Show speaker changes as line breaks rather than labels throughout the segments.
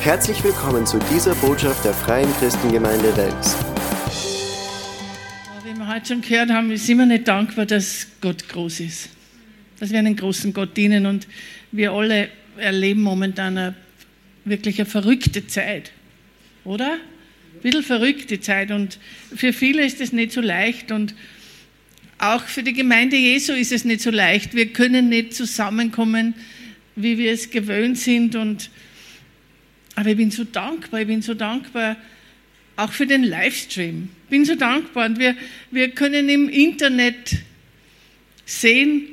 Herzlich willkommen zu dieser Botschaft der Freien Christengemeinde Wels.
Wie wir heute schon gehört haben, sind wir nicht dankbar, dass Gott groß ist. Dass wir einen großen Gott dienen und wir alle erleben momentan eine, wirklich eine verrückte Zeit. Oder? Ein bisschen verrückte Zeit und für viele ist es nicht so leicht und auch für die Gemeinde Jesu ist es nicht so leicht. Wir können nicht zusammenkommen, wie wir es gewöhnt sind und aber ich bin so dankbar, ich bin so dankbar auch für den Livestream. Ich bin so dankbar und wir, wir können im Internet sehen,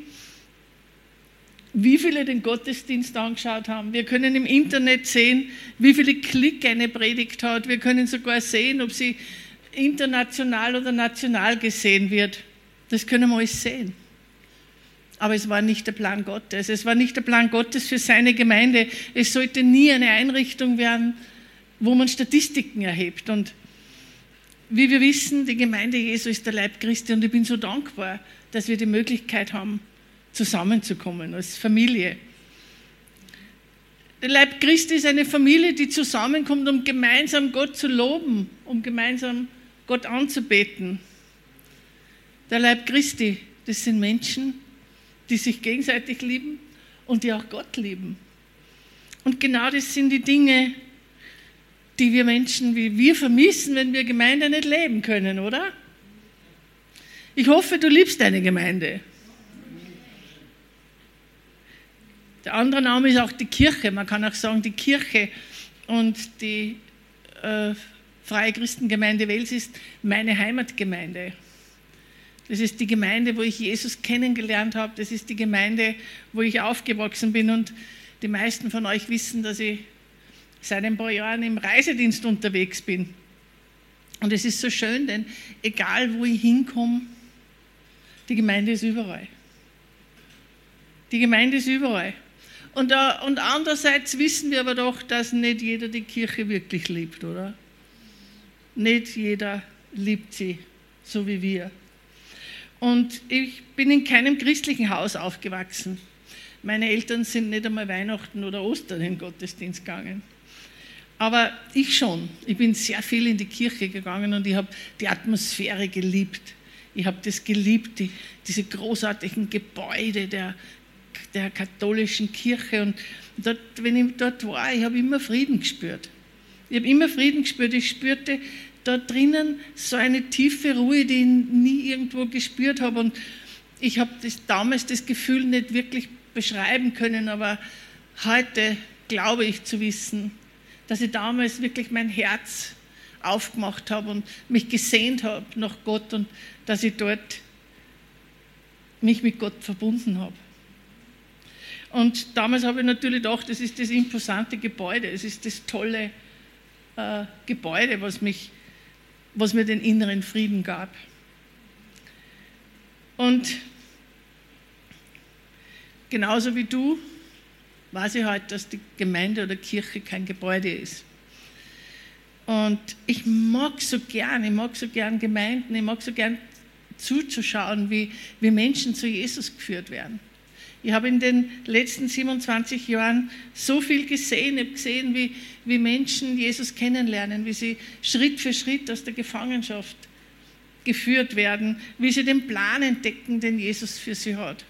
wie viele den Gottesdienst angeschaut haben. Wir können im Internet sehen, wie viele Klick eine Predigt hat. Wir können sogar sehen, ob sie international oder national gesehen wird. Das können wir alles sehen. Aber es war nicht der Plan Gottes. Es war nicht der Plan Gottes für seine Gemeinde. Es sollte nie eine Einrichtung werden, wo man Statistiken erhebt. Und wie wir wissen, die Gemeinde Jesu ist der Leib Christi und ich bin so dankbar, dass wir die Möglichkeit haben, zusammenzukommen als Familie. Der Leib Christi ist eine Familie, die zusammenkommt, um gemeinsam Gott zu loben, um gemeinsam Gott anzubeten. Der Leib Christi, das sind Menschen, die sich gegenseitig lieben und die auch Gott lieben. Und genau das sind die Dinge, die wir Menschen wie wir vermissen, wenn wir Gemeinde nicht leben können, oder? Ich hoffe, du liebst deine Gemeinde. Der andere Name ist auch die Kirche. Man kann auch sagen, die Kirche und die äh, Freie Christengemeinde Wels ist meine Heimatgemeinde. Das ist die Gemeinde, wo ich Jesus kennengelernt habe. Das ist die Gemeinde, wo ich aufgewachsen bin. Und die meisten von euch wissen, dass ich seit ein paar Jahren im Reisedienst unterwegs bin. Und es ist so schön, denn egal wo ich hinkomme, die Gemeinde ist überall. Die Gemeinde ist überall. Und, uh, und andererseits wissen wir aber doch, dass nicht jeder die Kirche wirklich liebt, oder? Nicht jeder liebt sie, so wie wir. Und ich bin in keinem christlichen Haus aufgewachsen. Meine Eltern sind nicht einmal Weihnachten oder Ostern in den Gottesdienst gegangen. Aber ich schon. Ich bin sehr viel in die Kirche gegangen und ich habe die Atmosphäre geliebt. Ich habe das geliebt, die, diese großartigen Gebäude der, der katholischen Kirche. Und dort, wenn ich dort war, ich habe immer Frieden gespürt. Ich habe immer Frieden gespürt. Ich spürte da drinnen so eine tiefe Ruhe, die ich nie irgendwo gespürt habe. Und ich habe das, damals das Gefühl nicht wirklich beschreiben können, aber heute glaube ich zu wissen, dass ich damals wirklich mein Herz aufgemacht habe und mich gesehnt habe nach Gott und dass ich dort mich mit Gott verbunden habe. Und damals habe ich natürlich gedacht, das ist das imposante Gebäude, es ist das tolle äh, Gebäude, was mich was mir den inneren Frieden gab. Und genauso wie du weiß ich heute, dass die Gemeinde oder Kirche kein Gebäude ist. Und ich mag so gern, ich mag so gern Gemeinden, ich mag so gern zuzuschauen, wie, wie Menschen zu Jesus geführt werden. Ich habe in den letzten 27 Jahren so viel gesehen. Ich habe gesehen, wie, wie Menschen Jesus kennenlernen, wie sie Schritt für Schritt aus der Gefangenschaft geführt werden, wie sie den Plan entdecken, den Jesus für sie hat.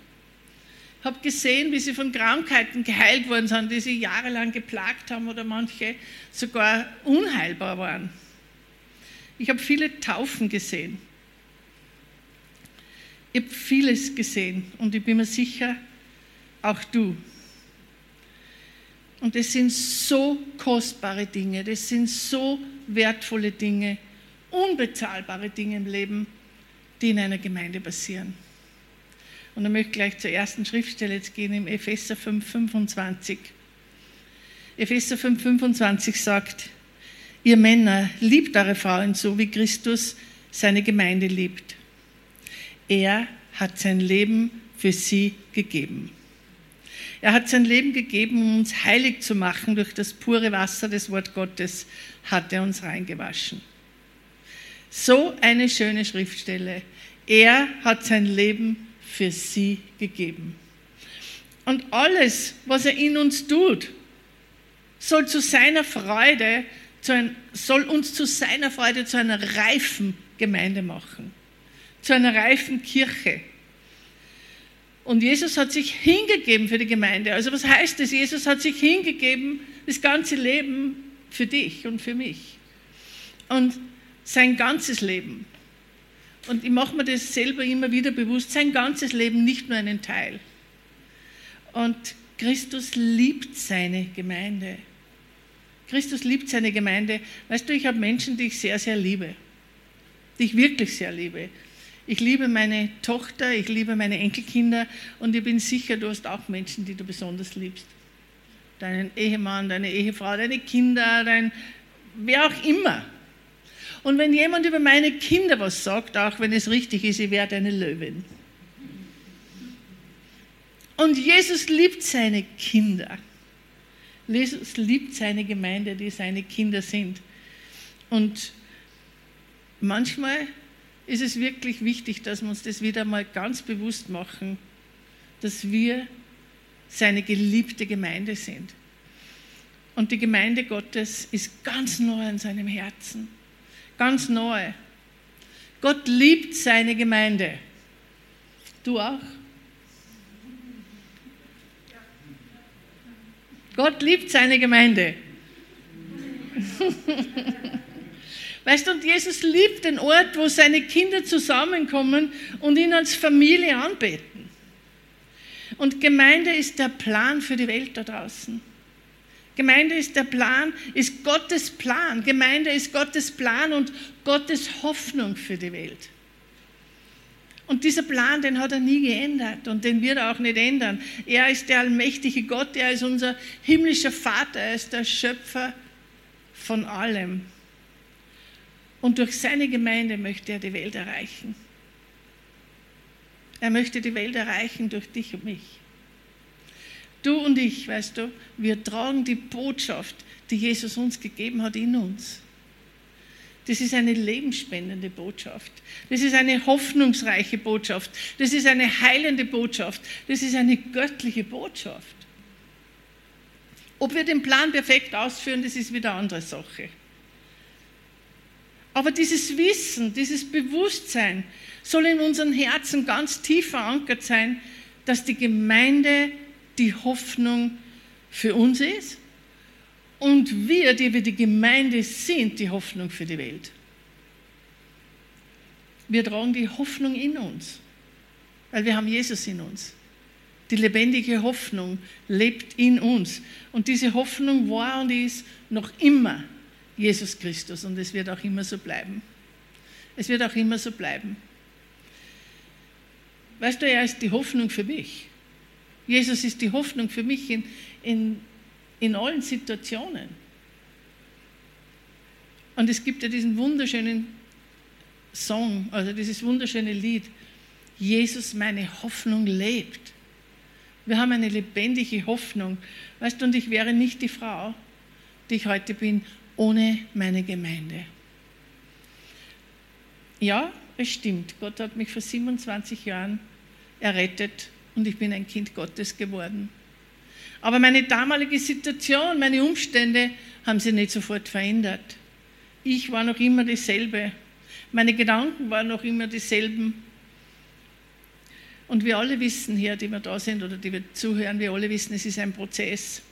Ich habe gesehen, wie sie von Krankheiten geheilt worden sind, die sie jahrelang geplagt haben oder manche sogar unheilbar waren. Ich habe viele Taufen gesehen. Ich habe vieles gesehen und ich bin mir sicher, auch du. Und das sind so kostbare Dinge, das sind so wertvolle Dinge, unbezahlbare Dinge im Leben, die in einer Gemeinde passieren. Und dann möchte ich gleich zur ersten Schriftstelle jetzt gehen, im Epheser 5, 25. Epheser 5, 25 sagt, ihr Männer, liebt eure Frauen so, wie Christus seine Gemeinde liebt. Er hat sein Leben für sie gegeben. Er hat sein Leben gegeben, um uns heilig zu machen. Durch das pure Wasser des Wort Gottes hat er uns reingewaschen. So eine schöne Schriftstelle. Er hat sein Leben für sie gegeben. Und alles, was er in uns tut, soll zu seiner Freude, zu ein, soll uns zu seiner Freude zu einer reifen Gemeinde machen, zu einer reifen Kirche. Und Jesus hat sich hingegeben für die Gemeinde. Also was heißt das? Jesus hat sich hingegeben, das ganze Leben für dich und für mich. Und sein ganzes Leben. Und ich mache mir das selber immer wieder bewusst, sein ganzes Leben, nicht nur einen Teil. Und Christus liebt seine Gemeinde. Christus liebt seine Gemeinde. Weißt du, ich habe Menschen, die ich sehr, sehr liebe. Die ich wirklich sehr liebe. Ich liebe meine Tochter, ich liebe meine Enkelkinder und ich bin sicher, du hast auch Menschen, die du besonders liebst. Deinen Ehemann, deine Ehefrau, deine Kinder, dein, wer auch immer. Und wenn jemand über meine Kinder was sagt, auch wenn es richtig ist, ich werde eine Löwin. Und Jesus liebt seine Kinder. Jesus liebt seine Gemeinde, die seine Kinder sind. Und manchmal ist es wirklich wichtig, dass wir uns das wieder mal ganz bewusst machen, dass wir seine geliebte Gemeinde sind. Und die Gemeinde Gottes ist ganz neu in seinem Herzen. Ganz neu. Gott liebt seine Gemeinde. Du auch? Gott liebt seine Gemeinde. Weißt du, und Jesus liebt den Ort, wo seine Kinder zusammenkommen und ihn als Familie anbeten. Und Gemeinde ist der Plan für die Welt da draußen. Gemeinde ist der Plan, ist Gottes Plan. Gemeinde ist Gottes Plan und Gottes Hoffnung für die Welt. Und dieser Plan, den hat er nie geändert und den wird er auch nicht ändern. Er ist der allmächtige Gott, er ist unser himmlischer Vater, er ist der Schöpfer von allem. Und durch seine Gemeinde möchte er die Welt erreichen. Er möchte die Welt erreichen durch dich und mich. Du und ich, weißt du, wir tragen die Botschaft, die Jesus uns gegeben hat, in uns. Das ist eine lebensspendende Botschaft. Das ist eine hoffnungsreiche Botschaft. Das ist eine heilende Botschaft. Das ist eine göttliche Botschaft. Ob wir den Plan perfekt ausführen, das ist wieder eine andere Sache. Aber dieses Wissen, dieses Bewusstsein soll in unseren Herzen ganz tief verankert sein, dass die Gemeinde die Hoffnung für uns ist und wir, die wir die Gemeinde sind, die Hoffnung für die Welt. Wir tragen die Hoffnung in uns, weil wir haben Jesus in uns. Die lebendige Hoffnung lebt in uns. Und diese Hoffnung war und ist noch immer Jesus Christus. Und es wird auch immer so bleiben. Es wird auch immer so bleiben. Weißt du, er ist die Hoffnung für mich. Jesus ist die Hoffnung für mich in, in, in allen Situationen. Und es gibt ja diesen wunderschönen Song, also dieses wunderschöne Lied, Jesus, meine Hoffnung lebt. Wir haben eine lebendige Hoffnung. Weißt du, und ich wäre nicht die Frau, die ich heute bin, ohne meine Gemeinde. Ja, es stimmt. Gott hat mich vor 27 Jahren errettet und ich bin ein Kind Gottes geworden. Aber meine damalige Situation, meine Umstände haben sich nicht sofort verändert. Ich war noch immer dieselbe. Meine Gedanken waren noch immer dieselben. Und wir alle wissen hier, die wir da sind oder die wir zuhören, wir alle wissen, es ist ein Prozess.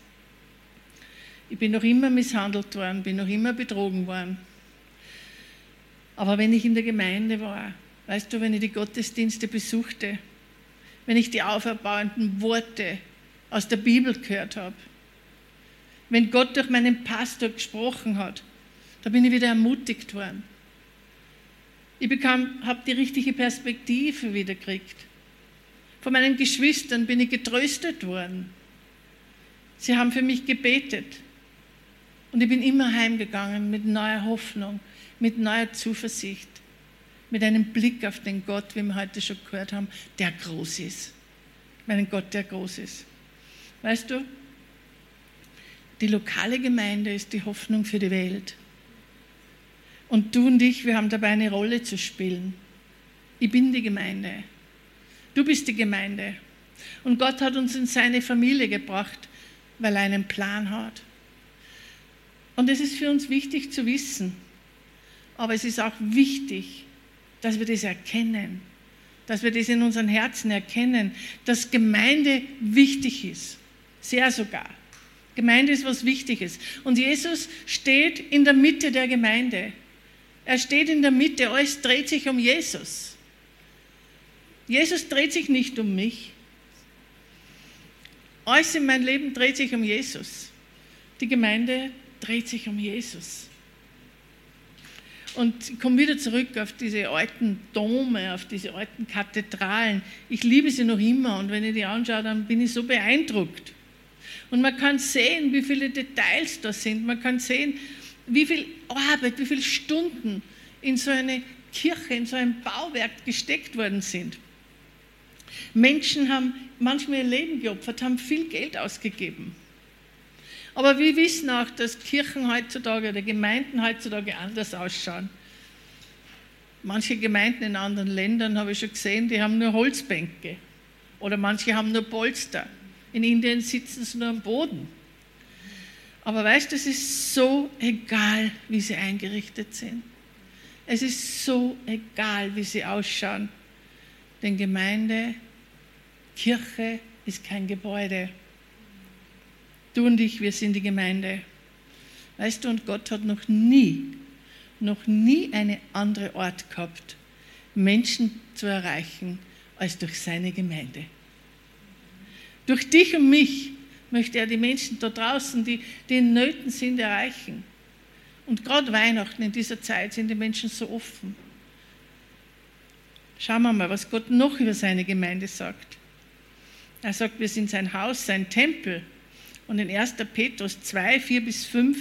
Ich bin noch immer misshandelt worden, bin noch immer betrogen worden. Aber wenn ich in der Gemeinde war, weißt du, wenn ich die Gottesdienste besuchte, wenn ich die auferbauenden Worte aus der Bibel gehört habe, wenn Gott durch meinen Pastor gesprochen hat, da bin ich wieder ermutigt worden. Ich habe die richtige Perspektive wieder gekriegt. Von meinen Geschwistern bin ich getröstet worden. Sie haben für mich gebetet. Und ich bin immer heimgegangen mit neuer Hoffnung, mit neuer Zuversicht mit einem Blick auf den Gott, wie wir heute schon gehört haben, der groß ist. Meinen Gott, der groß ist. Weißt du, die lokale Gemeinde ist die Hoffnung für die Welt. Und du und ich, wir haben dabei eine Rolle zu spielen. Ich bin die Gemeinde. Du bist die Gemeinde. Und Gott hat uns in seine Familie gebracht, weil er einen Plan hat. Und es ist für uns wichtig zu wissen. Aber es ist auch wichtig, dass wir das erkennen, dass wir das in unseren Herzen erkennen, dass Gemeinde wichtig ist. Sehr sogar. Gemeinde ist was Wichtiges. Und Jesus steht in der Mitte der Gemeinde. Er steht in der Mitte, alles dreht sich um Jesus. Jesus dreht sich nicht um mich. Alles in meinem Leben dreht sich um Jesus. Die Gemeinde dreht sich um Jesus. Und ich komme wieder zurück auf diese alten Dome, auf diese alten Kathedralen. Ich liebe sie noch immer und wenn ich die anschaue, dann bin ich so beeindruckt. Und man kann sehen, wie viele Details da sind. Man kann sehen, wie viel Arbeit, wie viele Stunden in so eine Kirche, in so ein Bauwerk gesteckt worden sind. Menschen haben manchmal ihr Leben geopfert, haben viel Geld ausgegeben. Aber wir wissen auch, dass Kirchen heutzutage oder Gemeinden heutzutage anders ausschauen. Manche Gemeinden in anderen Ländern habe ich schon gesehen, die haben nur Holzbänke oder manche haben nur Polster. In Indien sitzen sie nur am Boden. Aber weißt du, es ist so egal, wie sie eingerichtet sind. Es ist so egal, wie sie ausschauen. Denn Gemeinde, Kirche ist kein Gebäude. Du und ich, wir sind die Gemeinde. Weißt du, und Gott hat noch nie, noch nie eine andere Ort gehabt, Menschen zu erreichen, als durch seine Gemeinde. Durch dich und mich möchte er die Menschen da draußen, die, die in Nöten sind, erreichen. Und gerade Weihnachten in dieser Zeit sind die Menschen so offen. Schauen wir mal, was Gott noch über seine Gemeinde sagt. Er sagt, wir sind sein Haus, sein Tempel. Und in 1. Petrus 2, 4 bis 5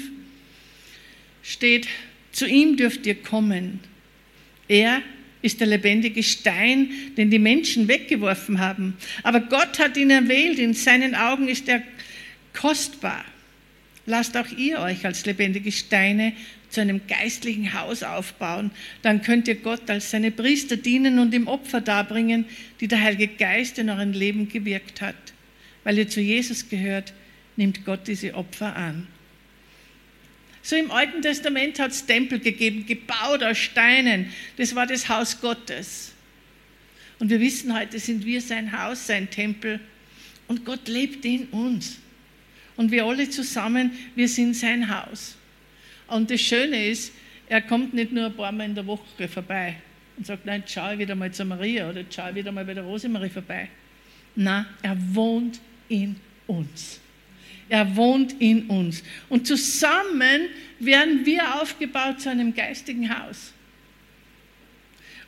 steht, zu ihm dürft ihr kommen. Er ist der lebendige Stein, den die Menschen weggeworfen haben. Aber Gott hat ihn erwählt, in seinen Augen ist er kostbar. Lasst auch ihr euch als lebendige Steine zu einem geistlichen Haus aufbauen. Dann könnt ihr Gott als seine Priester dienen und ihm Opfer darbringen, die der Heilige Geist in eurem Leben gewirkt hat. Weil ihr zu Jesus gehört, nimmt Gott diese Opfer an. So im Alten Testament hat es Tempel gegeben, gebaut aus Steinen. Das war das Haus Gottes. Und wir wissen heute, sind wir sein Haus, sein Tempel. Und Gott lebt in uns. Und wir alle zusammen, wir sind sein Haus. Und das Schöne ist, er kommt nicht nur ein paar Mal in der Woche vorbei und sagt, nein, schau wieder mal zu Maria oder schau wieder mal bei der Rosemarie vorbei. Nein, er wohnt in uns. Er wohnt in uns. Und zusammen werden wir aufgebaut zu einem geistigen Haus.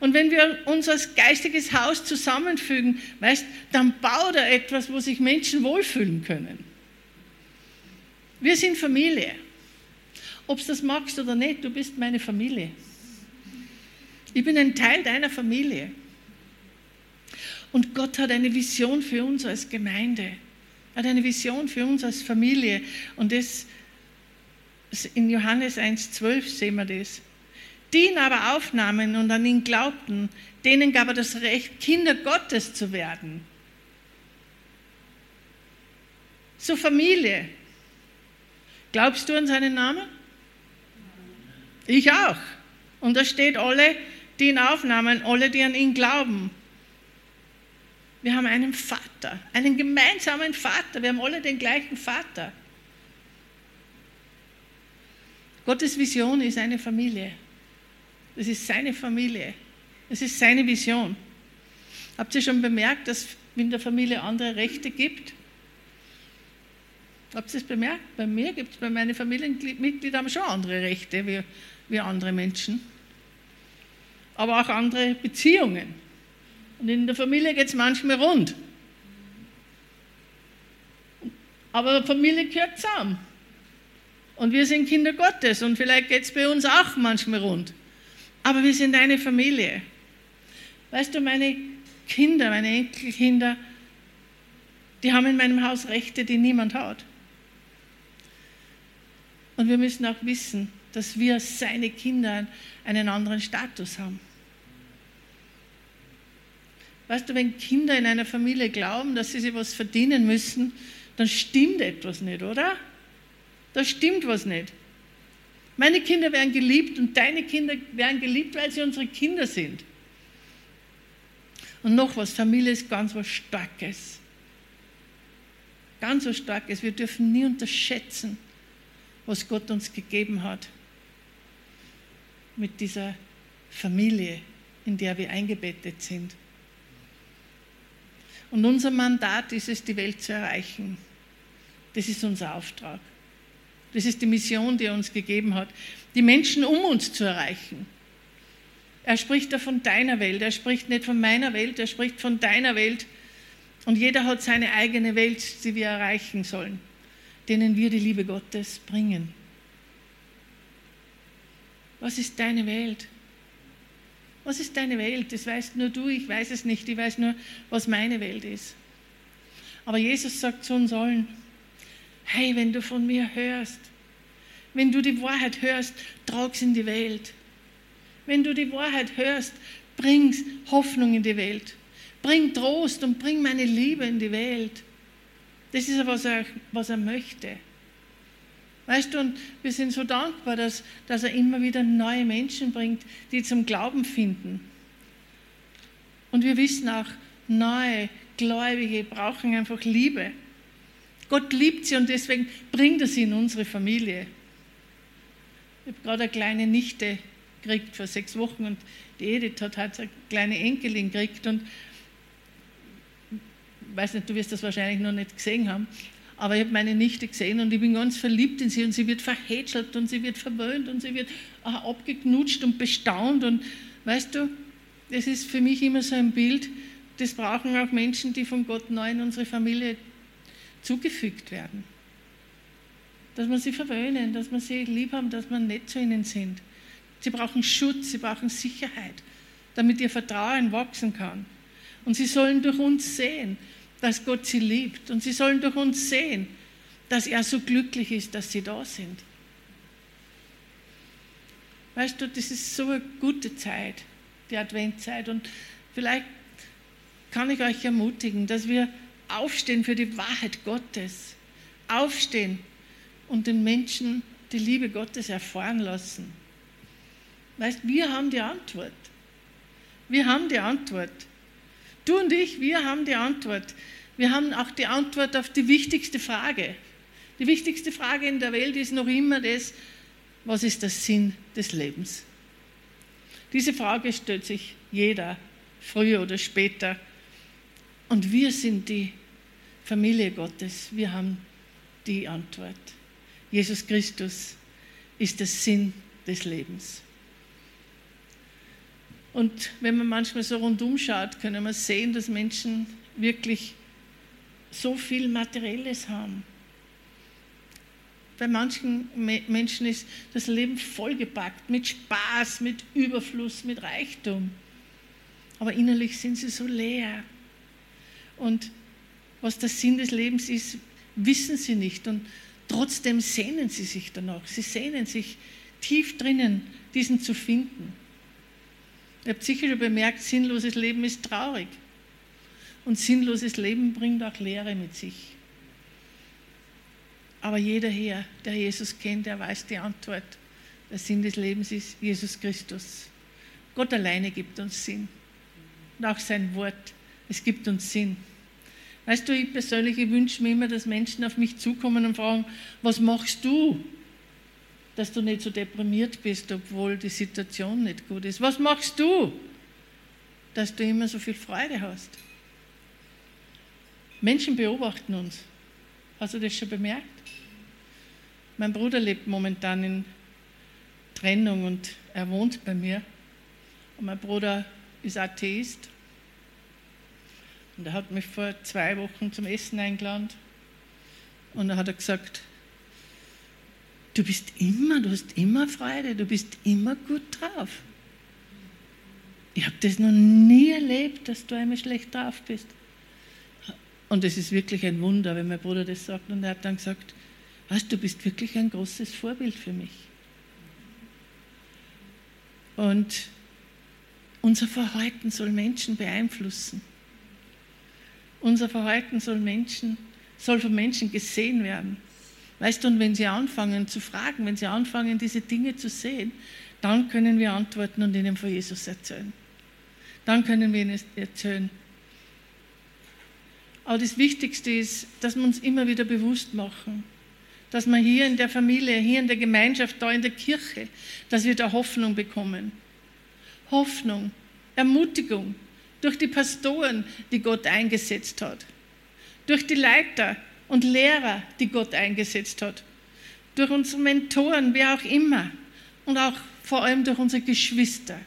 Und wenn wir uns als geistiges Haus zusammenfügen, weißt, dann baut er etwas, wo sich Menschen wohlfühlen können. Wir sind Familie. Ob du das magst oder nicht, du bist meine Familie. Ich bin ein Teil deiner Familie. Und Gott hat eine Vision für uns als Gemeinde. Er hat eine Vision für uns als Familie. Und das, in Johannes 1,12 sehen wir das. Die ihn aber aufnahmen und an ihn glaubten, denen gab er das Recht, Kinder Gottes zu werden. So Familie. Glaubst du an seinen Namen? Ich auch. Und da steht alle, die ihn aufnahmen, alle, die an ihn glauben. Wir haben einen Vater, einen gemeinsamen Vater. Wir haben alle den gleichen Vater. Gottes Vision ist eine Familie. Das ist seine Familie. Das ist seine Vision. Habt ihr schon bemerkt, dass es in der Familie andere Rechte gibt? Habt ihr es bemerkt? Bei mir gibt es, bei meinen Familienmitgliedern haben schon andere Rechte wie, wie andere Menschen. Aber auch andere Beziehungen. Und in der Familie geht es manchmal rund. Aber Familie gehört zusammen. Und wir sind Kinder Gottes und vielleicht geht es bei uns auch manchmal rund. Aber wir sind eine Familie. Weißt du, meine Kinder, meine Enkelkinder, die haben in meinem Haus Rechte, die niemand hat. Und wir müssen auch wissen, dass wir seine Kinder einen anderen Status haben. Weißt du, wenn Kinder in einer Familie glauben, dass sie sich was verdienen müssen, dann stimmt etwas nicht, oder? Da stimmt was nicht. Meine Kinder werden geliebt und deine Kinder werden geliebt, weil sie unsere Kinder sind. Und noch was, Familie ist ganz was Starkes. Ganz was Starkes. Wir dürfen nie unterschätzen, was Gott uns gegeben hat mit dieser Familie, in der wir eingebettet sind. Und unser Mandat ist es, die Welt zu erreichen. Das ist unser Auftrag. Das ist die Mission, die er uns gegeben hat, die Menschen um uns zu erreichen. Er spricht da von deiner Welt, er spricht nicht von meiner Welt, er spricht von deiner Welt. Und jeder hat seine eigene Welt, die wir erreichen sollen, denen wir die Liebe Gottes bringen. Was ist deine Welt? Was ist deine Welt? Das weißt nur du, ich weiß es nicht, ich weiß nur, was meine Welt ist. Aber Jesus sagt zu uns allen, hey, wenn du von mir hörst, wenn du die Wahrheit hörst, trag's in die Welt. Wenn du die Wahrheit hörst, bring Hoffnung in die Welt. Bring Trost und bring meine Liebe in die Welt. Das ist, was er, was er möchte. Weißt du, und wir sind so dankbar, dass, dass er immer wieder neue Menschen bringt, die zum Glauben finden. Und wir wissen auch, neue Gläubige brauchen einfach Liebe. Gott liebt sie und deswegen bringt er sie in unsere Familie. Ich habe gerade eine kleine Nichte gekriegt vor sechs Wochen und die Edith hat halt eine kleine Enkelin gekriegt und ich weiß nicht, du wirst das wahrscheinlich noch nicht gesehen haben, aber ich habe meine Nichte gesehen und ich bin ganz verliebt in sie und sie wird verhätschelt und sie wird verwöhnt und sie wird abgeknutscht und bestaunt und weißt du, das ist für mich immer so ein Bild, das brauchen auch Menschen, die von Gott neu in unsere Familie zugefügt werden. Dass wir sie verwöhnen, dass wir sie lieb haben, dass wir nett zu ihnen sind. Sie brauchen Schutz, sie brauchen Sicherheit, damit ihr Vertrauen wachsen kann. Und sie sollen durch uns sehen, dass Gott sie liebt. Und sie sollen durch uns sehen, dass er so glücklich ist, dass sie da sind. Weißt du, das ist so eine gute Zeit, die Adventzeit. Und vielleicht kann ich euch ermutigen, dass wir aufstehen für die Wahrheit Gottes. Aufstehen und den Menschen die Liebe Gottes erfahren lassen. Weißt, wir haben die Antwort. Wir haben die Antwort. Du und ich, wir haben die Antwort. Wir haben auch die Antwort auf die wichtigste Frage. Die wichtigste Frage in der Welt ist noch immer das, was ist der Sinn des Lebens? Diese Frage stellt sich jeder, früher oder später. Und wir sind die Familie Gottes. Wir haben die Antwort. Jesus Christus ist der Sinn des Lebens. Und wenn man manchmal so rundum schaut, können wir sehen, dass Menschen wirklich so viel Materielles haben. Bei manchen Menschen ist das Leben vollgepackt mit Spaß, mit Überfluss, mit Reichtum. Aber innerlich sind sie so leer. Und was der Sinn des Lebens ist, wissen sie nicht. Und trotzdem sehnen sie sich danach. Sie sehnen sich tief drinnen, diesen zu finden. Ihr habt sicher schon bemerkt, sinnloses Leben ist traurig. Und sinnloses Leben bringt auch Leere mit sich. Aber jeder hier, der Jesus kennt, der weiß die Antwort. Der Sinn des Lebens ist Jesus Christus. Gott alleine gibt uns Sinn. Und auch sein Wort, es gibt uns Sinn. Weißt du, ich persönlich ich wünsche mir immer, dass Menschen auf mich zukommen und fragen, was machst du? dass du nicht so deprimiert bist, obwohl die Situation nicht gut ist. Was machst du, dass du immer so viel Freude hast? Menschen beobachten uns. Hast du das schon bemerkt? Mein Bruder lebt momentan in Trennung und er wohnt bei mir. Und mein Bruder ist Atheist. Und er hat mich vor zwei Wochen zum Essen eingeladen. Und da hat er gesagt, Du bist immer, du hast immer Freude, du bist immer gut drauf. Ich habe das noch nie erlebt, dass du einmal schlecht drauf bist. Und es ist wirklich ein Wunder, wenn mein Bruder das sagt. Und er hat dann gesagt, weißt du, bist wirklich ein großes Vorbild für mich. Und unser Verhalten soll Menschen beeinflussen. Unser Verhalten soll Menschen, soll von Menschen gesehen werden. Weißt du, und wenn sie anfangen zu fragen, wenn sie anfangen, diese Dinge zu sehen, dann können wir antworten und ihnen von Jesus erzählen. Dann können wir ihnen erzählen. Aber das Wichtigste ist, dass wir uns immer wieder bewusst machen, dass wir hier in der Familie, hier in der Gemeinschaft, da in der Kirche, dass wir da Hoffnung bekommen. Hoffnung, Ermutigung durch die Pastoren, die Gott eingesetzt hat, durch die Leiter und Lehrer, die Gott eingesetzt hat, durch unsere Mentoren, wer auch immer und auch vor allem durch unsere Geschwister,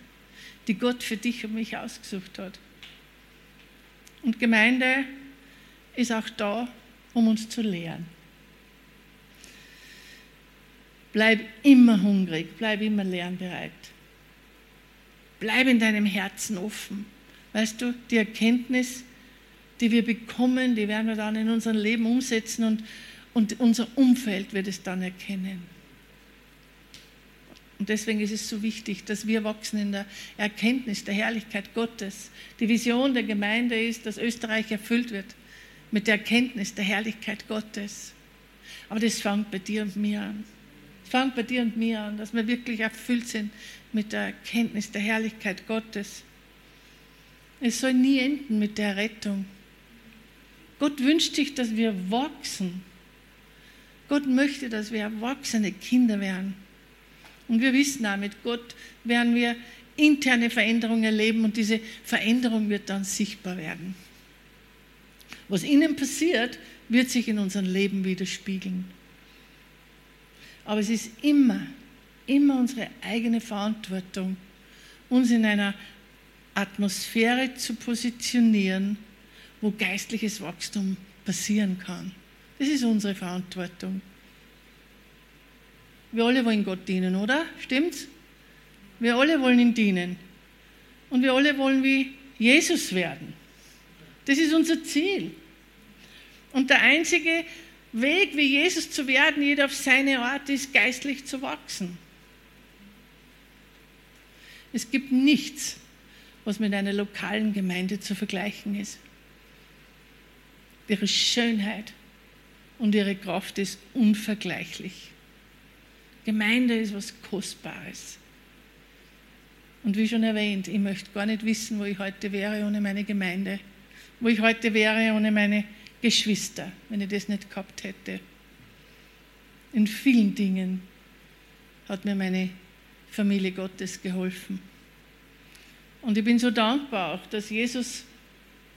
die Gott für dich und mich ausgesucht hat. Und Gemeinde ist auch da, um uns zu lehren. Bleib immer hungrig, bleib immer lernbereit. Bleib in deinem Herzen offen. Weißt du, die Erkenntnis, die wir bekommen, die werden wir dann in unserem Leben umsetzen und, und unser Umfeld wird es dann erkennen. Und deswegen ist es so wichtig, dass wir wachsen in der Erkenntnis der Herrlichkeit Gottes. Die Vision der Gemeinde ist, dass Österreich erfüllt wird mit der Erkenntnis der Herrlichkeit Gottes. Aber das fängt bei dir und mir an. Es fängt bei dir und mir an, dass wir wirklich erfüllt sind mit der Erkenntnis der Herrlichkeit Gottes. Es soll nie enden mit der Rettung. Gott wünscht sich, dass wir wachsen. Gott möchte, dass wir erwachsene Kinder werden. Und wir wissen auch, mit Gott werden wir interne Veränderungen erleben und diese Veränderung wird dann sichtbar werden. Was innen passiert, wird sich in unserem Leben widerspiegeln. Aber es ist immer, immer unsere eigene Verantwortung, uns in einer Atmosphäre zu positionieren, wo geistliches Wachstum passieren kann. Das ist unsere Verantwortung. Wir alle wollen Gott dienen, oder? Stimmt's? Wir alle wollen ihm dienen. Und wir alle wollen wie Jesus werden. Das ist unser Ziel. Und der einzige Weg, wie Jesus zu werden, jeder auf seine Art, ist geistlich zu wachsen. Es gibt nichts, was mit einer lokalen Gemeinde zu vergleichen ist. Ihre Schönheit und ihre Kraft ist unvergleichlich. Gemeinde ist was Kostbares. Und wie schon erwähnt, ich möchte gar nicht wissen, wo ich heute wäre ohne meine Gemeinde, wo ich heute wäre ohne meine Geschwister, wenn ich das nicht gehabt hätte. In vielen Dingen hat mir meine Familie Gottes geholfen. Und ich bin so dankbar auch, dass Jesus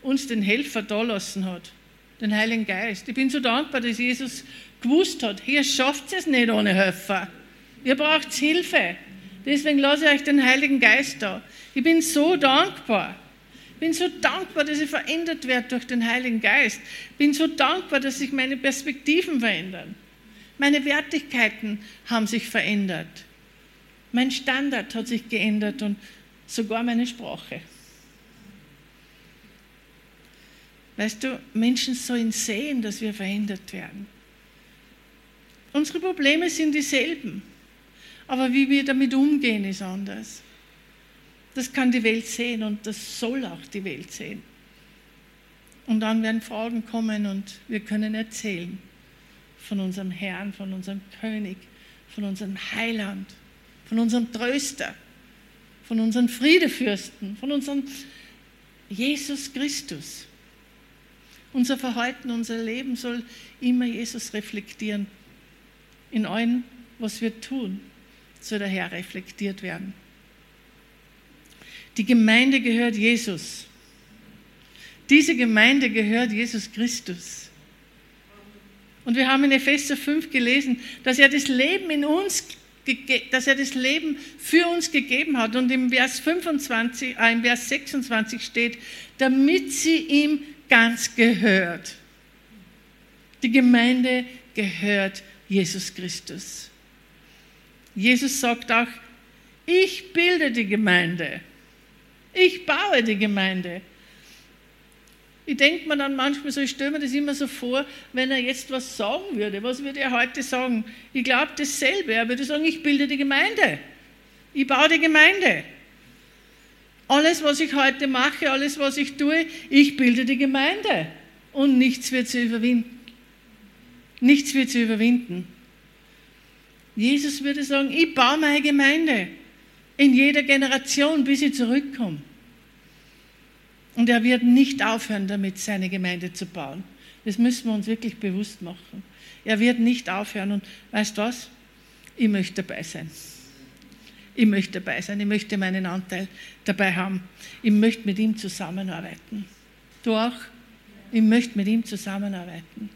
uns den Helfer da lassen hat, den Heiligen Geist. Ich bin so dankbar, dass Jesus gewusst hat, hier schafft es nicht ohne Helfer. Ihr braucht Hilfe. Deswegen lasse ich euch den Heiligen Geist da. Ich bin so dankbar. Bin so dankbar, dass ich verändert werde durch den Heiligen Geist. Bin so dankbar, dass sich meine Perspektiven verändern. Meine Wertigkeiten haben sich verändert. Mein Standard hat sich geändert und sogar meine Sprache. Weißt du, Menschen sollen sehen, dass wir verändert werden. Unsere Probleme sind dieselben. Aber wie wir damit umgehen, ist anders. Das kann die Welt sehen und das soll auch die Welt sehen. Und dann werden Fragen kommen und wir können erzählen von unserem Herrn, von unserem König, von unserem Heiland, von unserem Tröster, von unserem Friedefürsten, von unserem Jesus Christus. Unser Verhalten, unser Leben soll immer Jesus reflektieren in allem, was wir tun soll der Herr reflektiert werden. Die Gemeinde gehört Jesus. Diese Gemeinde gehört Jesus Christus. Und wir haben in Epheser 5 gelesen, dass er das Leben in uns, dass er das Leben für uns gegeben hat. Und im Vers 25, äh, im Vers 26 steht, damit sie ihm ganz gehört. Die Gemeinde gehört Jesus Christus. Jesus sagt auch, ich bilde die Gemeinde. Ich baue die Gemeinde. Ich denke mir dann manchmal so, ich stelle mir das immer so vor, wenn er jetzt was sagen würde. Was würde er heute sagen? Ich glaube dasselbe. Er würde sagen, ich bilde die Gemeinde. Ich baue die Gemeinde. Alles, was ich heute mache, alles, was ich tue, ich bilde die Gemeinde. Und nichts wird sie überwinden. Nichts wird sie überwinden. Jesus würde sagen, ich baue meine Gemeinde in jeder Generation, bis ich zurückkomme. Und er wird nicht aufhören damit, seine Gemeinde zu bauen. Das müssen wir uns wirklich bewusst machen. Er wird nicht aufhören. Und weißt du was? Ich möchte dabei sein. Ich möchte dabei sein. Ich möchte meinen Anteil dabei haben. Ich möchte mit ihm zusammenarbeiten. Du auch? Ich möchte mit ihm zusammenarbeiten.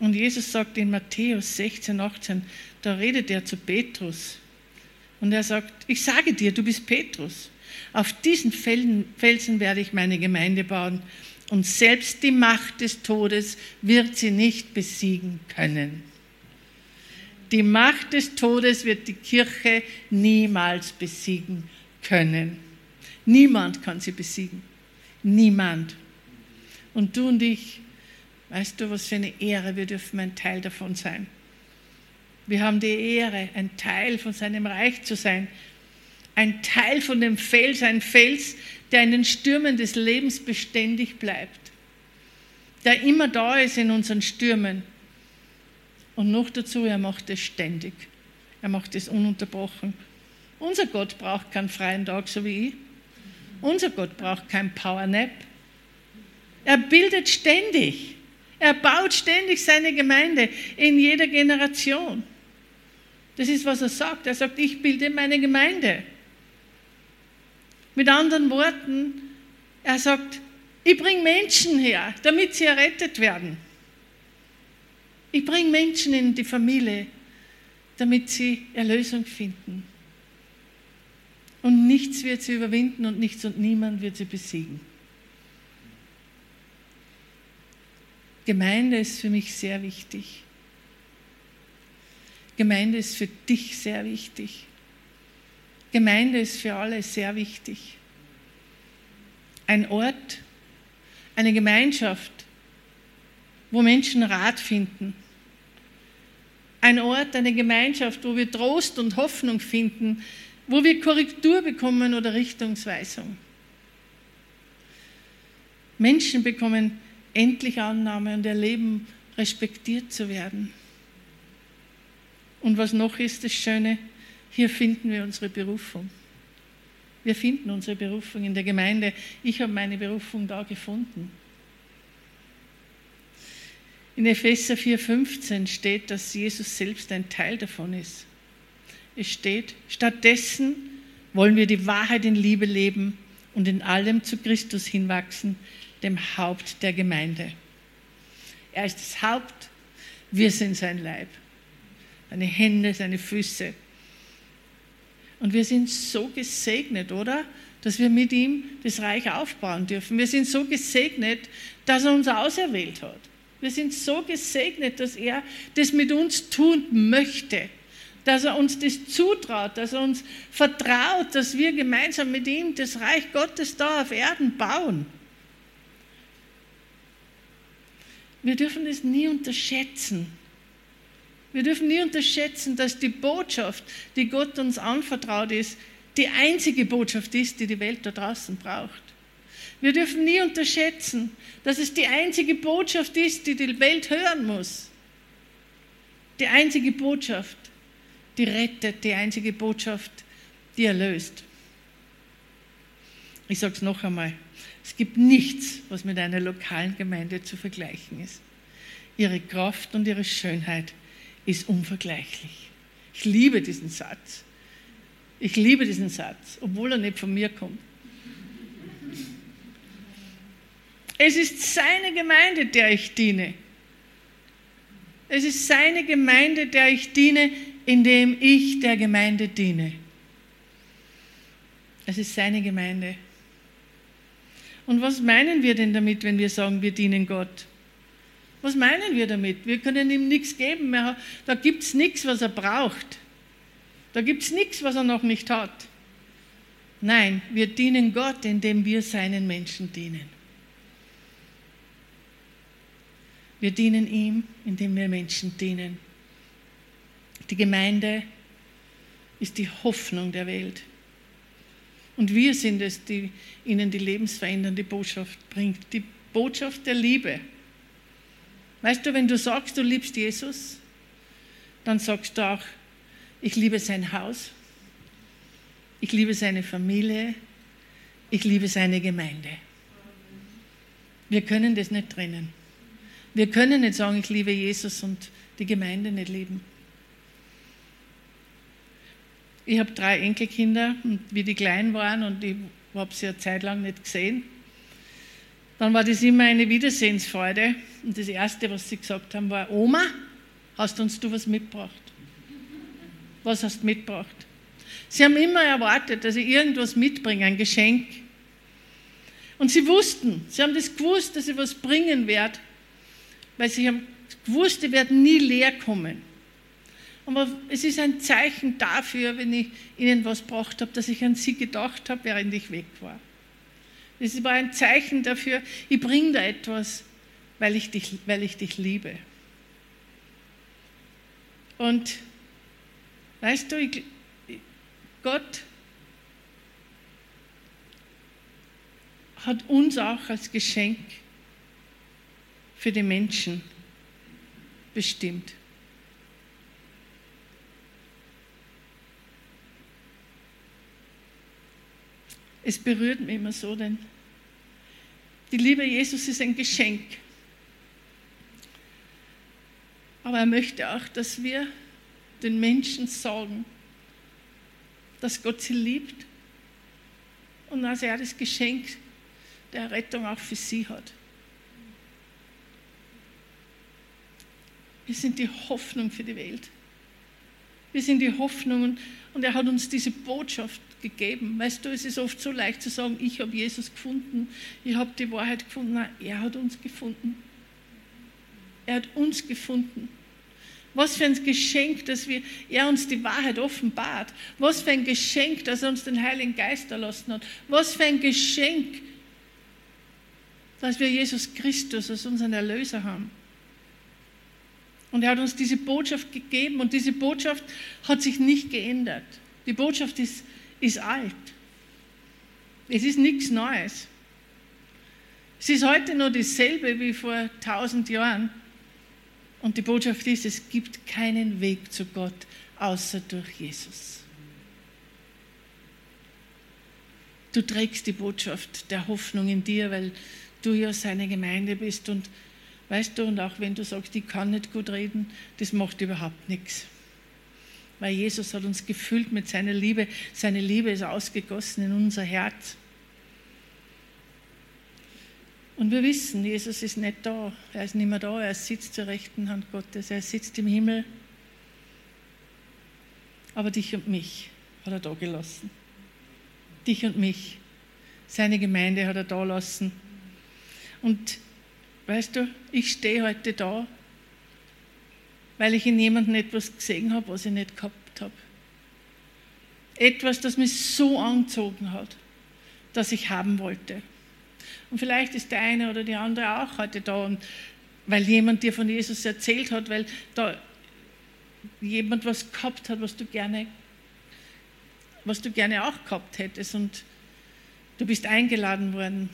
Und Jesus sagt in Matthäus 16, 18, da redet er zu Petrus. Und er sagt, ich sage dir, du bist Petrus. Auf diesen Felsen werde ich meine Gemeinde bauen. Und selbst die Macht des Todes wird sie nicht besiegen können. Die Macht des Todes wird die Kirche niemals besiegen können. Niemand kann sie besiegen. Niemand. Und du und ich, weißt du, was für eine Ehre, wir dürfen ein Teil davon sein. Wir haben die Ehre, ein Teil von seinem Reich zu sein. Ein Teil von dem Fels, ein Fels, der in den Stürmen des Lebens beständig bleibt. Der immer da ist in unseren Stürmen. Und noch dazu, er macht es ständig. Er macht es ununterbrochen. Unser Gott braucht keinen freien Tag, so wie ich. Unser Gott braucht keinen Powernap. Er bildet ständig. Er baut ständig seine Gemeinde in jeder Generation. Das ist, was er sagt. Er sagt, ich bilde meine Gemeinde. Mit anderen Worten, er sagt, ich bringe Menschen her, damit sie errettet werden. Ich bringe Menschen in die Familie, damit sie Erlösung finden. Und nichts wird sie überwinden und nichts und niemand wird sie besiegen. Gemeinde ist für mich sehr wichtig. Gemeinde ist für dich sehr wichtig. Gemeinde ist für alle sehr wichtig. Ein Ort, eine Gemeinschaft, wo Menschen Rat finden. Ein Ort, eine Gemeinschaft, wo wir Trost und Hoffnung finden, wo wir Korrektur bekommen oder Richtungsweisung. Menschen bekommen endlich Annahme und erleben, respektiert zu werden. Und was noch ist das Schöne, hier finden wir unsere Berufung. Wir finden unsere Berufung in der Gemeinde. Ich habe meine Berufung da gefunden. In Epheser 4,15 steht, dass Jesus selbst ein Teil davon ist. Es steht, stattdessen wollen wir die Wahrheit in Liebe leben und in allem zu Christus hinwachsen, dem Haupt der Gemeinde. Er ist das Haupt, wir sind sein Leib, seine Hände, seine Füße. Und wir sind so gesegnet, oder? Dass wir mit ihm das Reich aufbauen dürfen. Wir sind so gesegnet, dass er uns auserwählt hat. Wir sind so gesegnet, dass er das mit uns tun möchte. Dass er uns das zutraut, dass er uns vertraut, dass wir gemeinsam mit ihm das Reich Gottes da auf Erden bauen. Wir dürfen es nie unterschätzen. Wir dürfen nie unterschätzen, dass die Botschaft, die Gott uns anvertraut ist, die einzige Botschaft ist, die die Welt da draußen braucht. Wir dürfen nie unterschätzen, dass es die einzige Botschaft ist, die die Welt hören muss. Die einzige Botschaft, die rettet, die einzige Botschaft, die erlöst. Ich sage es noch einmal, es gibt nichts, was mit einer lokalen Gemeinde zu vergleichen ist. Ihre Kraft und ihre Schönheit ist unvergleichlich. Ich liebe diesen Satz. Ich liebe diesen Satz, obwohl er nicht von mir kommt. Es ist seine Gemeinde, der ich diene. Es ist seine Gemeinde, der ich diene, indem ich der Gemeinde diene. Es ist seine Gemeinde. Und was meinen wir denn damit, wenn wir sagen, wir dienen Gott? Was meinen wir damit? Wir können ihm nichts geben. Da gibt es nichts, was er braucht. Da gibt es nichts, was er noch nicht hat. Nein, wir dienen Gott, indem wir seinen Menschen dienen. Wir dienen ihm, indem wir Menschen dienen. Die Gemeinde ist die Hoffnung der Welt. Und wir sind es, die ihnen die lebensverändernde Botschaft bringt. Die Botschaft der Liebe. Weißt du, wenn du sagst, du liebst Jesus, dann sagst du auch, ich liebe sein Haus, ich liebe seine Familie, ich liebe seine Gemeinde. Wir können das nicht trennen. Wir können nicht sagen, ich liebe Jesus und die Gemeinde nicht lieben. Ich habe drei Enkelkinder und wie die klein waren und ich habe sie eine Zeit lang nicht gesehen, dann war das immer eine Wiedersehensfreude. Und das Erste, was sie gesagt haben, war, Oma, hast uns du was mitgebracht? Was hast du mitgebracht? Sie haben immer erwartet, dass ich irgendwas mitbringe, ein Geschenk. Und sie wussten, sie haben das gewusst, dass ich was bringen werde, weil sie haben gewusst, ich werde nie leer kommen. Aber es ist ein Zeichen dafür, wenn ich ihnen was gebracht habe, dass ich an sie gedacht habe, während ich weg war. Es war ein Zeichen dafür, ich bringe da etwas, weil ich dich, weil ich dich liebe. Und weißt du, ich, Gott hat uns auch als Geschenk für die Menschen bestimmt. Es berührt mich immer so, denn die Liebe Jesus ist ein Geschenk. Aber er möchte auch, dass wir den Menschen sagen, dass Gott sie liebt und dass er das Geschenk der Rettung auch für sie hat. Wir sind die Hoffnung für die Welt. Wir sind die Hoffnung und er hat uns diese Botschaft gegeben. Weißt du, es ist oft so leicht zu sagen, ich habe Jesus gefunden, ich habe die Wahrheit gefunden. Nein, er hat uns gefunden. Er hat uns gefunden. Was für ein Geschenk, dass wir, er uns die Wahrheit offenbart. Was für ein Geschenk, dass er uns den Heiligen Geist erlassen hat. Was für ein Geschenk, dass wir Jesus Christus als unseren Erlöser haben. Und er hat uns diese Botschaft gegeben und diese Botschaft hat sich nicht geändert. Die Botschaft ist ist alt. Es ist nichts Neues. Es ist heute noch dasselbe wie vor tausend Jahren. Und die Botschaft ist, es gibt keinen Weg zu Gott außer durch Jesus. Du trägst die Botschaft der Hoffnung in dir, weil du ja seine Gemeinde bist. Und weißt du, und auch wenn du sagst, ich kann nicht gut reden, das macht überhaupt nichts weil Jesus hat uns gefüllt mit seiner Liebe. Seine Liebe ist ausgegossen in unser Herz. Und wir wissen, Jesus ist nicht da. Er ist nicht mehr da. Er sitzt zur rechten Hand Gottes. Er sitzt im Himmel. Aber dich und mich hat er da gelassen. Dich und mich. Seine Gemeinde hat er da lassen. Und weißt du, ich stehe heute da weil ich in jemandem etwas gesehen habe, was ich nicht gehabt habe. Etwas, das mich so angezogen hat, dass ich haben wollte. Und vielleicht ist der eine oder die andere auch heute da, und weil jemand dir von Jesus erzählt hat, weil da jemand was gehabt hat, was du gerne, was du gerne auch gehabt hättest und du bist eingeladen worden.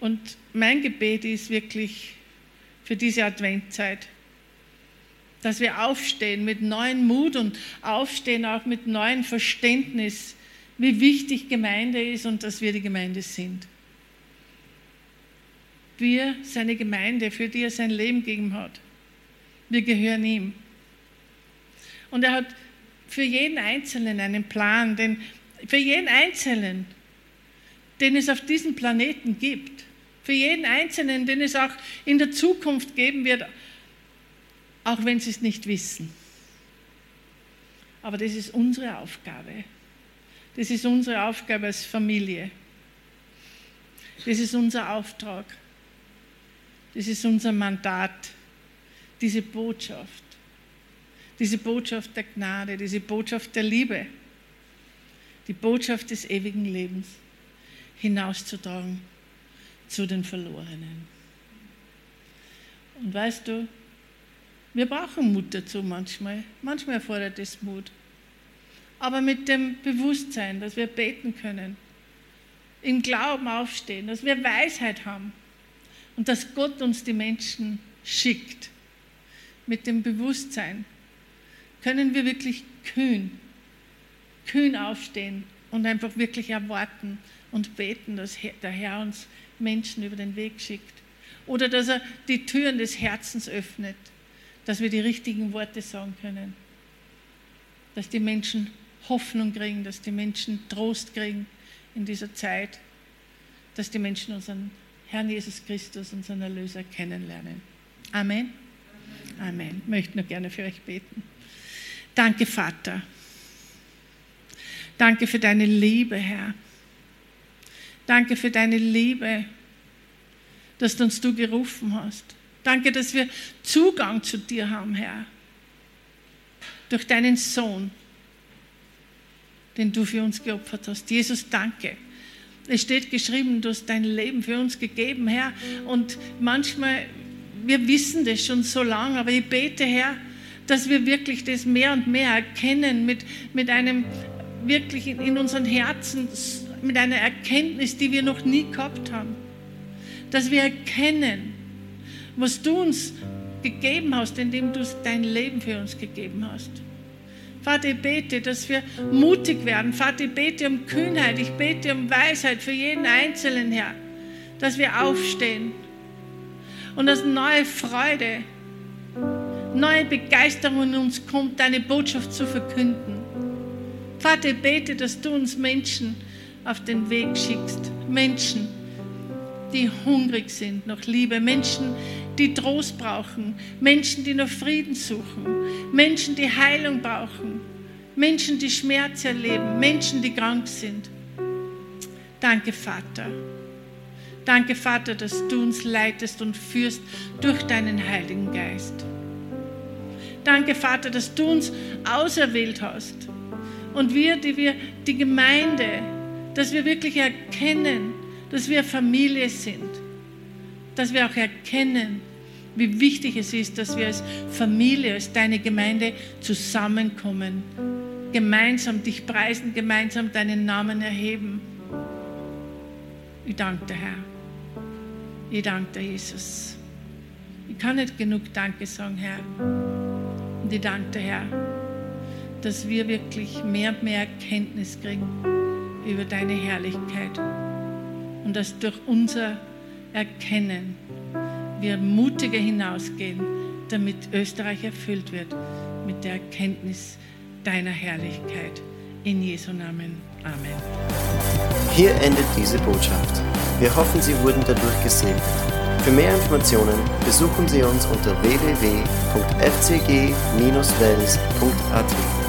Und mein Gebet ist wirklich für diese Adventzeit, dass wir aufstehen mit neuem Mut und aufstehen auch mit neuem Verständnis, wie wichtig Gemeinde ist und dass wir die Gemeinde sind. Wir, seine Gemeinde, für die er sein Leben gegeben hat. Wir gehören ihm. Und er hat für jeden Einzelnen einen Plan, denn für jeden Einzelnen, den es auf diesem Planeten gibt, für jeden Einzelnen, den es auch in der Zukunft geben wird, auch wenn sie es nicht wissen. Aber das ist unsere Aufgabe. Das ist unsere Aufgabe als Familie. Das ist unser Auftrag. Das ist unser Mandat, diese Botschaft, diese Botschaft der Gnade, diese Botschaft der Liebe, die Botschaft des ewigen Lebens hinauszutragen zu den Verlorenen. Und weißt du, wir brauchen Mut dazu manchmal. Manchmal erfordert es Mut. Aber mit dem Bewusstsein, dass wir beten können, im Glauben aufstehen, dass wir Weisheit haben Und dass Gott uns die Menschen schickt mit dem Bewusstsein, können wir wirklich kühn, kühn aufstehen und einfach wirklich erwarten und beten, dass der Herr uns Menschen über den Weg schickt. Oder dass er die Türen des Herzens öffnet, dass wir die richtigen Worte sagen können. Dass die Menschen Hoffnung kriegen, dass die Menschen Trost kriegen in dieser Zeit, dass die Menschen unseren Herrn Jesus Christus, unseren Erlöser, kennenlernen. Amen. Amen. Ich möchte nur gerne für euch beten. Danke, Vater. Danke für deine Liebe, Herr. Danke für deine Liebe, dass du uns du gerufen hast. Danke, dass wir Zugang zu dir haben, Herr. Durch deinen Sohn, den du für uns geopfert hast. Jesus, danke. Es steht geschrieben, du hast dein Leben für uns gegeben, Herr. Und manchmal, wir wissen das schon so lange, aber ich bete, Herr, dass wir wirklich das mehr und mehr erkennen mit, mit einem wirklich in unseren Herzen, mit einer Erkenntnis, die wir noch nie gehabt haben. Dass wir erkennen, was du uns gegeben hast, indem du dein Leben für uns gegeben hast. Vater, ich bete, dass wir mutig werden. Vater, ich bete um Kühnheit, ich bete um Weisheit für jeden Einzelnen, Herr. Dass wir aufstehen und dass neue Freude, neue Begeisterung in uns kommt, deine Botschaft zu verkünden. Vater, ich bete, dass du uns Menschen auf den Weg schickst. Menschen, die hungrig sind nach Liebe. Menschen, die Trost brauchen. Menschen, die nach Frieden suchen. Menschen, die Heilung brauchen. Menschen, die Schmerz erleben. Menschen, die krank sind. Danke, Vater. Danke, Vater, dass du uns leitest und führst durch deinen Heiligen Geist. Danke, Vater, dass du uns auserwählt hast. Und wir, die wir die Gemeinde, dass wir wirklich erkennen, dass wir Familie sind. Dass wir auch erkennen, wie wichtig es ist, dass wir als Familie, als deine Gemeinde zusammenkommen, gemeinsam dich preisen, gemeinsam deinen Namen erheben. Ich danke dir, Herr. Ich danke dir, Jesus. Ich kann nicht genug Danke sagen, Herr. Und ich danke dir, Herr, dass wir wirklich mehr und mehr Erkenntnis kriegen über deine Herrlichkeit und dass durch unser Erkennen wir mutiger hinausgehen, damit Österreich erfüllt wird mit der Erkenntnis deiner Herrlichkeit. In Jesu Namen. Amen.
Hier endet diese Botschaft. Wir hoffen, Sie wurden dadurch gesegnet. Für mehr Informationen besuchen Sie uns unter www.fcg-wells.at.